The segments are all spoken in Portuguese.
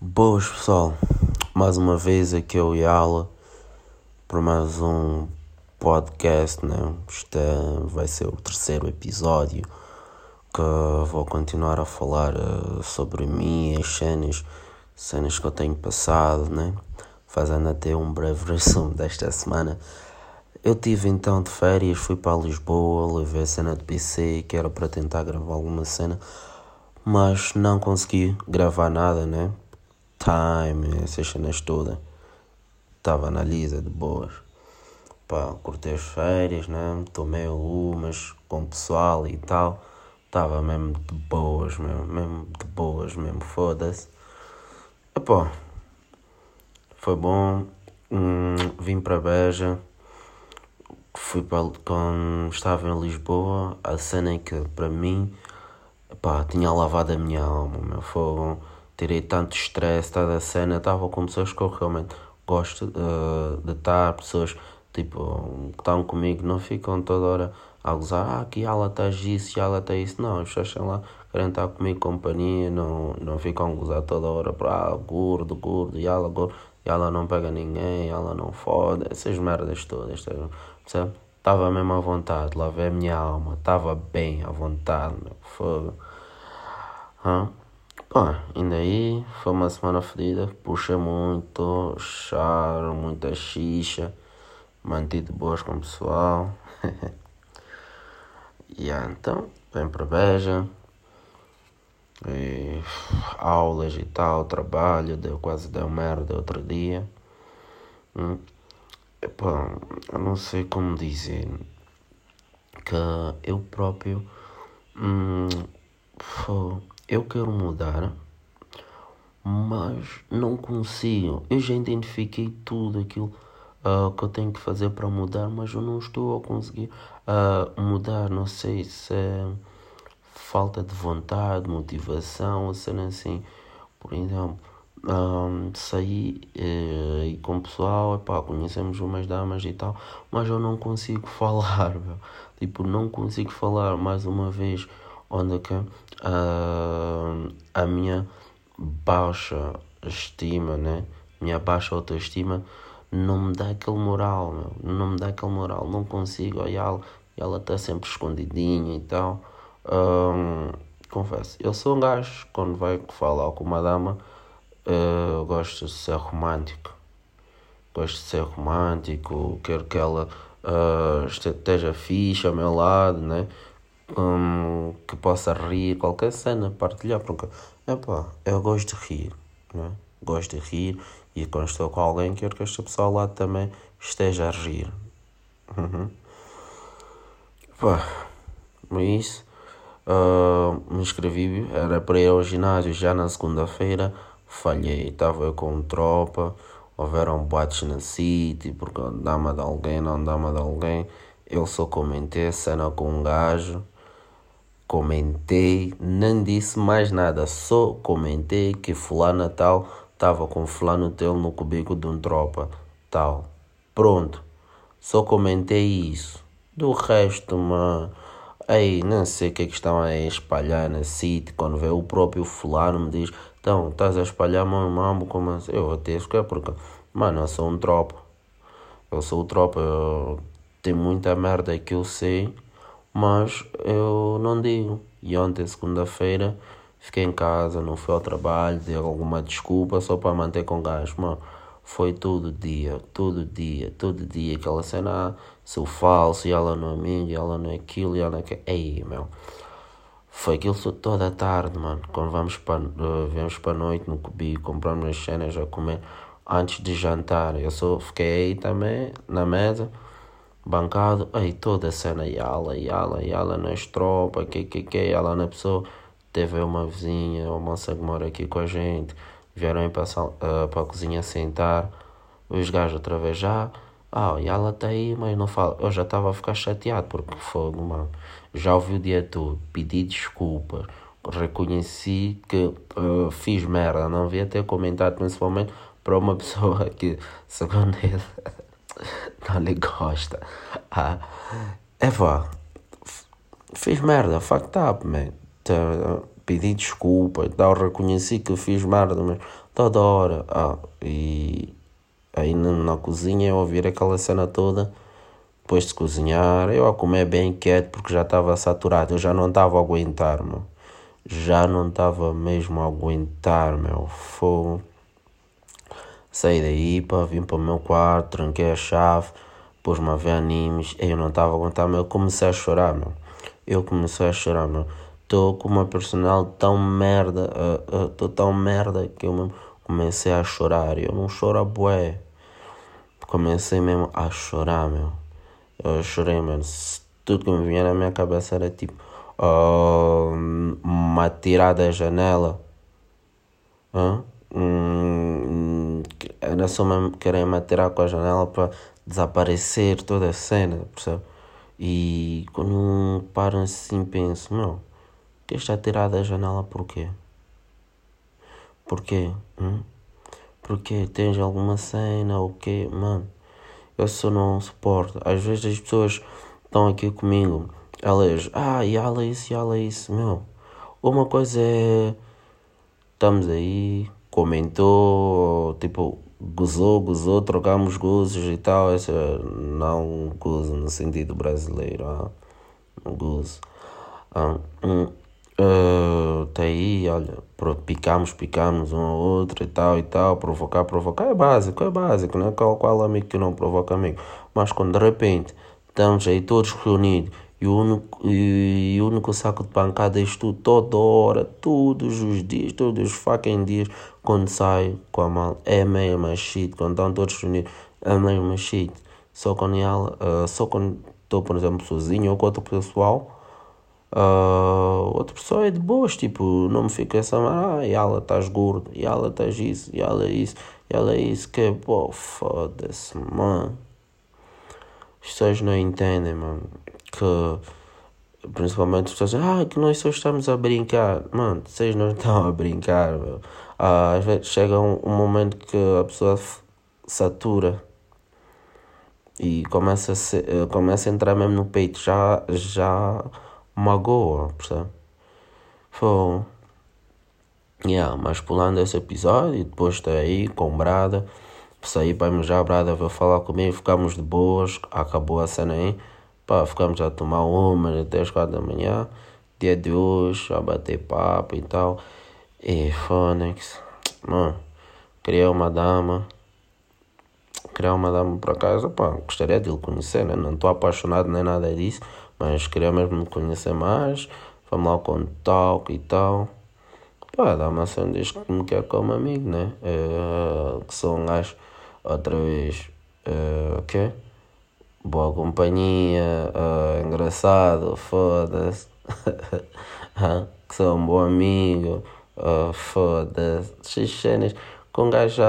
Boas pessoal, mais uma vez aqui eu e Ala para mais um podcast, né? Este é, vai ser o terceiro episódio que vou continuar a falar uh, sobre mim, as cenas, cenas que eu tenho passado, né? Fazendo até um breve resumo desta semana. Eu tive então de férias, fui para Lisboa, levei a cena de PC que era para tentar gravar alguma cena, mas não consegui gravar nada, né? Time, essas cenas todas. Estava na lisa de boas. Pá, curtei as férias, né? Tomei umas com o pessoal e tal. Estava mesmo de boas, mesmo, mesmo de boas, mesmo foda-se. E pá, foi bom. Hum, vim para Beja. Fui para, quando estava em Lisboa. A cena é que para mim, pá, tinha lavado a minha alma, meu fogo tirei tanto estresse, toda a cena, estava com pessoas que eu realmente gosto uh, de estar, pessoas tipo, que estão comigo, não ficam toda hora a gozar, ah, que ela está isso, ela está isso, não, as pessoas lá, querem estar comigo companhia, não, não ficam a gozar toda hora para, ah, gordo, gordo, e ela, gordo, e ela não pega ninguém, ela não fode, essas merdas todas, tá percebe? Estava mesmo à vontade, lá vê a minha alma, estava bem à vontade, meu fogo. Hã? Pô, ainda aí foi uma semana fedida, puxei muito, char, muita xixa, mantido boas com o pessoal. e yeah, então, vem para Beja, e, aulas e tal, trabalho, deu quase deu merda outro dia. Hum. Eu não sei como dizer que eu próprio hum, eu quero mudar, mas não consigo. Eu já identifiquei tudo aquilo uh, que eu tenho que fazer para mudar, mas eu não estou a conseguir uh, mudar. Não sei se é falta de vontade, motivação, ou seja assim. Por exemplo, um, saí uh, e com o pessoal, epá, conhecemos umas damas e tal, mas eu não consigo falar, meu. tipo, não consigo falar mais uma vez onde é que uh, a minha baixa estima, né? Minha baixa autoestima não me dá aquele moral, meu. não me dá aquele moral, não consigo olhá-la ela está sempre escondidinha e tal. Confesso, eu sou um gajo, quando vai falar com uma dama, uh, gosto de ser romântico. Gosto de ser romântico, quero que ela uh, esteja fixe ao meu lado, né? Um, que possa rir, qualquer cena, partilhar, porque epá, eu gosto de rir, né? gosto de rir e quando estou com alguém quero que esta pessoa lá também esteja a rir. Uhum. Pá, isso. Uh, me inscrevi, era para ir ao ginásio já na segunda-feira, falhei, estava eu com tropa, houveram boates na City, porque dama de alguém, não dama de alguém. Eu só comentei a cena com um gajo comentei, não disse mais nada, só comentei que fulano tal estava com fulano teu no cubico de um tropa, tal. Pronto, só comentei isso. Do resto, mano, aí não sei o que é que estão a espalhar na City, quando vê o próprio fulano me diz, então, estás a espalhar meu mambo, como assim? Eu até que é porque, mano, eu sou um tropa. Eu sou o tropa, eu... tem muita merda que eu sei mas eu não digo. E ontem, segunda-feira, fiquei em casa, não fui ao trabalho, dei alguma desculpa só para manter com gás. Mano, foi todo dia, todo dia, todo dia aquela cena, ah, sou falso, e ela não é minha, e ela não é aquilo, e ela não é aquilo. Ei, meu. Foi aquilo toda a tarde, mano. Quando vamos para, uh, vamos para a noite no Cubi, compramos as cenas a comer antes de jantar. Eu só fiquei aí também na mesa bancado, aí toda a cena, Yala, Yala, Yala nas tropas, que que que, Yala na pessoa. Teve uma vizinha, uma moça que mora aqui com a gente, vieram para, uh, para a cozinha sentar, os gajos outra vez já, ah, Yala está aí, mas não fala. Eu já estava a ficar chateado porque fogo, mano. Já ouvi o dia todo, pedi desculpas, reconheci que uh, fiz merda, não devia ter comentado principalmente para uma pessoa que, segundo ele, não lhe gosta. Ah, é vá, fiz merda, fucked up, man. pedi desculpa e tal, reconheci que fiz merda, mas toda hora. Ah, e aí na cozinha eu ouvir aquela cena toda, depois de cozinhar, eu a comer bem quieto porque já estava saturado, eu já não estava a aguentar, meu. Já não estava mesmo a aguentar, meu. Fogo. Saí daí, pá, vim para o meu quarto, tranquei a chave, pus-me a ver animes, eu não estava a aguentar, meu. Eu comecei a chorar, meu. Eu comecei a chorar, meu. Estou com uma personal tão merda, estou uh, uh, tão merda que eu mesmo comecei a chorar. Eu não choro a bué. Comecei mesmo a chorar, meu. Eu chorei, mano. Tudo que me vinha na minha cabeça era tipo uh, uma tirada da janela. Hã? Hum, era só mesmo querer me atirar com a janela para desaparecer toda a cena, percebe? E quando paro assim penso, meu, que está tirado da janela porquê? Porquê? Hum? Porquê? Tens alguma cena ou quê? Mano, eu só não suporto. Às vezes as pessoas estão aqui comigo, elas, ah, e ela isso, e ela isso, meu. Uma coisa é, estamos aí, comentou, tipo, gozou, gozou, trocamos gozos e tal. Esse não gozo no sentido brasileiro, ah, gozo. Ah, uh, aí, olha, picamos, picamos um ao outro e tal e tal, provocar, provocar é básico, é básico, né? Qual, qual amigo que não provoca amigo? Mas quando de repente estamos aí todos reunidos e o único, e o único saco de pancada é isto toda hora, todos os dias, todos os fucking dias, quando sai com a mal, é mesmo shit, quando estão todos reunidos, é mesmo shit. Só quando ela, uh, só quando estou, por exemplo, sozinho ou com outro pessoal, uh, outra pessoa é de boas, tipo, não me fica essa, ah, e ela estás gordo, e ela estás isso, e ela é isso, e ela é isso, que pô, foda-se, mano. As pessoas não entendem, mano que principalmente as pessoas ah, que nós só estamos a brincar. Mano, vocês não estão a brincar, meu. Ah, às vezes chega um, um, momento que a pessoa satura e começa a, ser, eh, começa a entrar mesmo no peito, já, já magoa, percebe? Foi. Yeah, mas pulando esse episódio, depois daí com Brada, saí para já, Brada veio falar comigo, ficamos de boas, acabou a cena aí. Pá, ficamos a tomar uma até as quatro da manhã. Dia de hoje, a bater papo e tal. E Fônix, mano, criei uma dama. Criar uma dama para casa, pá, gostaria de lhe conhecer, né? Não estou apaixonado nem nada disso, mas queria mesmo me conhecer mais. Vamos lá com talk e tal. Pá, dá uma cena diz que me quer como amigo, né? É, que são as outra vez. É, o quê? Boa companhia, uh, engraçado, foda-se, que sou um bom amigo, uh, foda-se, cenas com gajo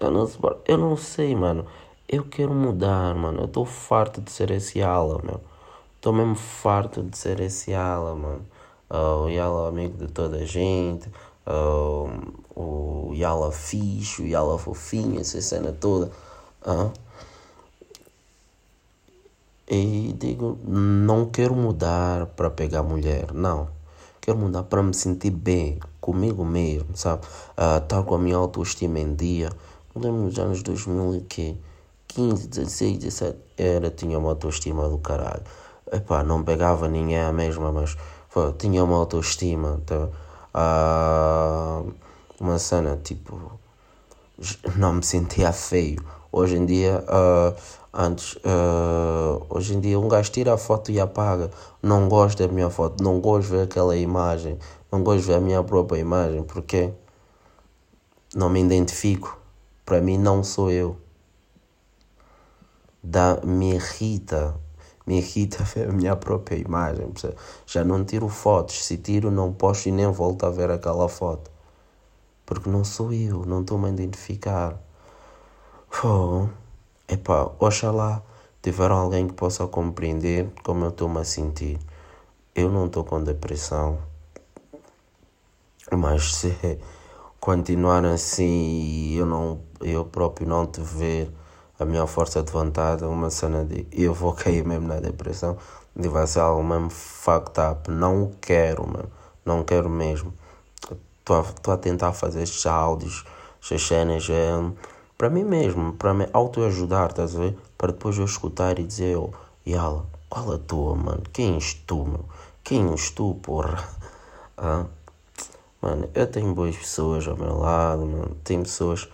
eu não, eu não sei, mano, eu quero mudar, mano, eu estou farto de ser esse ala, meu, estou mesmo farto de ser esse ala, mano, uh, o Yala amigo de toda a gente, uh, o Yala fixe, o Yala fofinho, essa cena toda, uh, e digo, não quero mudar para pegar mulher, não. Quero mudar para me sentir bem comigo mesmo, sabe? Uh, estar com a minha autoestima em dia. lembro nos anos 2015, 16, 17, era, tinha uma autoestima do caralho. Epá, não pegava ninguém a mesma, mas pô, tinha uma autoestima. Tá? Uh, uma cena tipo, não me sentia feio. Hoje em dia, uh, Antes, uh, hoje em dia, um gajo tira a foto e apaga. Não gosto da minha foto, não gosto de ver aquela imagem, não gosto de ver a minha própria imagem, porque não me identifico. Para mim, não sou eu. Dá, me irrita, me irrita ver a minha própria imagem. Já não tiro fotos, se tiro, não posto e nem volto a ver aquela foto. Porque não sou eu, não estou-me a identificar. Oh. Epá, oxalá tiveram alguém que possa compreender como eu estou-me a sentir. Eu não estou com depressão, mas se continuar assim e eu, não, eu próprio não te ver a minha força de vontade, uma cena de eu vou cair mesmo na depressão, de vai ser algo mesmo fucked up. Não quero, mano. não quero mesmo. Estou a, a tentar fazer estes áudios, estas cenas, é, para mim mesmo, para me autoajudar, estás a ver? Para depois eu escutar e dizer, oh, Yala, qual a tua, mano? Quem és tu, meu? Quem és tu, porra? Ah, mano, eu tenho boas pessoas ao meu lado, mano. Tenho pessoas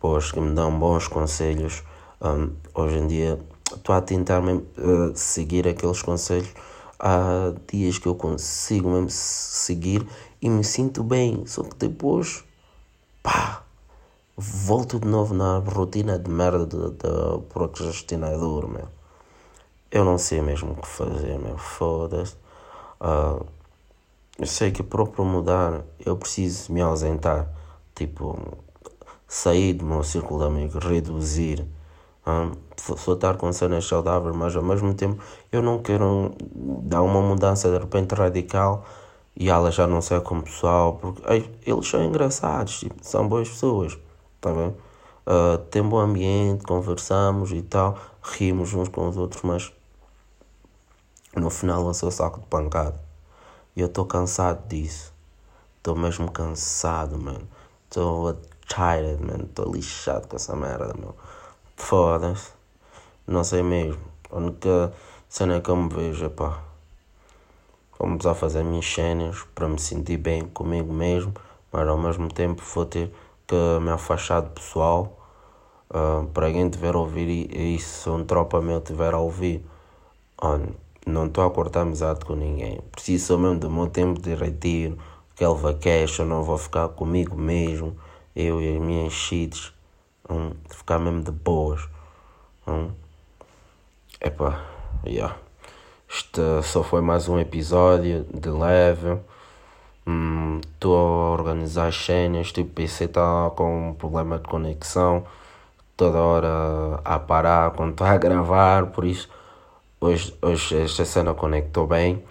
boas que me dão bons conselhos. Um, hoje em dia estou a tentar mesmo, uh, seguir aqueles conselhos. Há dias que eu consigo mesmo seguir e me sinto bem. Só que depois, pá, volto de novo na rotina de merda da procrastinador, meu. Eu não sei mesmo o que fazer, meu. Foda-se. Uh, eu sei que para mudar eu preciso me ausentar. Tipo, sair do meu círculo de amigos, reduzir. Um, só estar com cenas saudáveis, mas ao mesmo tempo eu não quero dar uma mudança de repente radical e ela já não sai como pessoal, porque eles são engraçados, tipo, são boas pessoas, tá bem? Uh, tem bom ambiente, conversamos e tal, rimos uns com os outros, mas no final eu sou saco de pancada. E eu estou cansado disso. Estou mesmo cansado, mano. Estou tired, mano. Estou lixado com essa merda, meu. Foda-se. Não sei mesmo. A única cena que eu me vejo é pá. Vamos a fazer minhas cenas para me sentir bem comigo mesmo, mas ao mesmo tempo vou ter que me afastar do pessoal. Uh, para alguém tiver a ouvir isso, um tropa meu tiver a ouvir, não estou a cortar amizade com ninguém. Preciso mesmo do meu tempo de retiro, aquele vacation, não vou ficar comigo mesmo, eu e as minhas shits, um, ficar mesmo de boas. Um. Epá, yeah. Este só foi mais um episódio de leve. Estou hum, a organizar as cenas, tipo, PC está com um problema de conexão, toda hora a parar quando está a gravar, por isso Hoje, hoje esta cena conectou bem.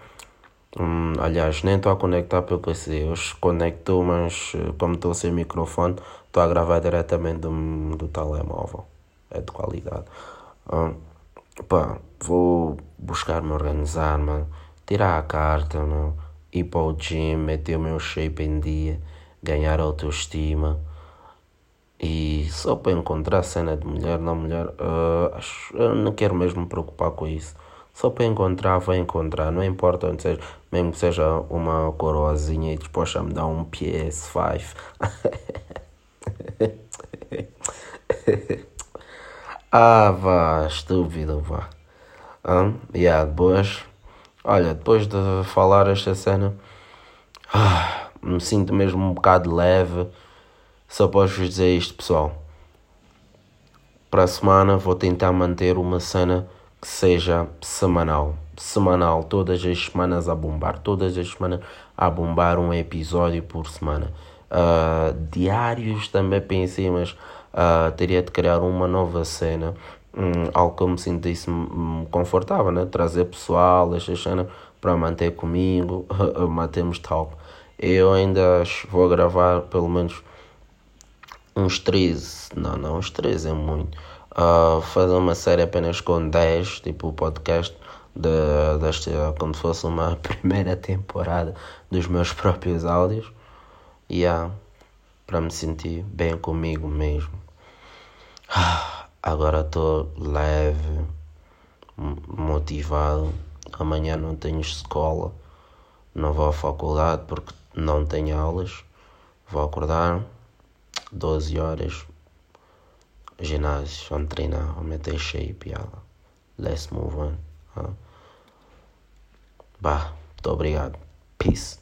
Hum, aliás, nem estou a conectar pelo PC. Hoje conectou, mas eh, como estou sem microfone, estou a gravar diretamente do, do telemóvel. É de qualidade. Hum, pá, vou buscar me organizar, mano. Tirar a carta, mano. Ir para o gym, meter o meu shape em dia. Ganhar autoestima. E só para encontrar cena de mulher na mulher, uh, acho, eu não quero mesmo me preocupar com isso. Só para encontrar, vai encontrar. Não importa onde seja, mesmo que seja uma coroazinha e disposta a me dar um PS5. ah, vá, estúpido, vá. Um, yeah, depois, olha, depois de falar esta cena, ah, me sinto mesmo um bocado leve só posso vos dizer isto, pessoal. Para a semana vou tentar manter uma cena que seja semanal. Semanal, todas as semanas a bombar. Todas as semanas a bombar um episódio por semana. Uh, diários também pensei, mas uh, teria de criar uma nova cena. Um, algo que eu me sentisse confortável, né? Trazer pessoal, esta cena para manter comigo, mantermos tal. Eu ainda vou gravar pelo menos uns 13, não, não, uns 13 é muito. Uh, fazer uma série apenas com 10, tipo o podcast, de, desta, como se fosse uma primeira temporada dos meus próprios áudios. E yeah, para me sentir bem comigo mesmo. Agora estou leve, motivado. Amanhã não tenho escola, não vou à faculdade porque não tenho aulas. Vou acordar 12 horas, ginásio, vamos treinar, vamos meter shape, yala. Let's move on. Huh? Bah, muito obrigado. Peace.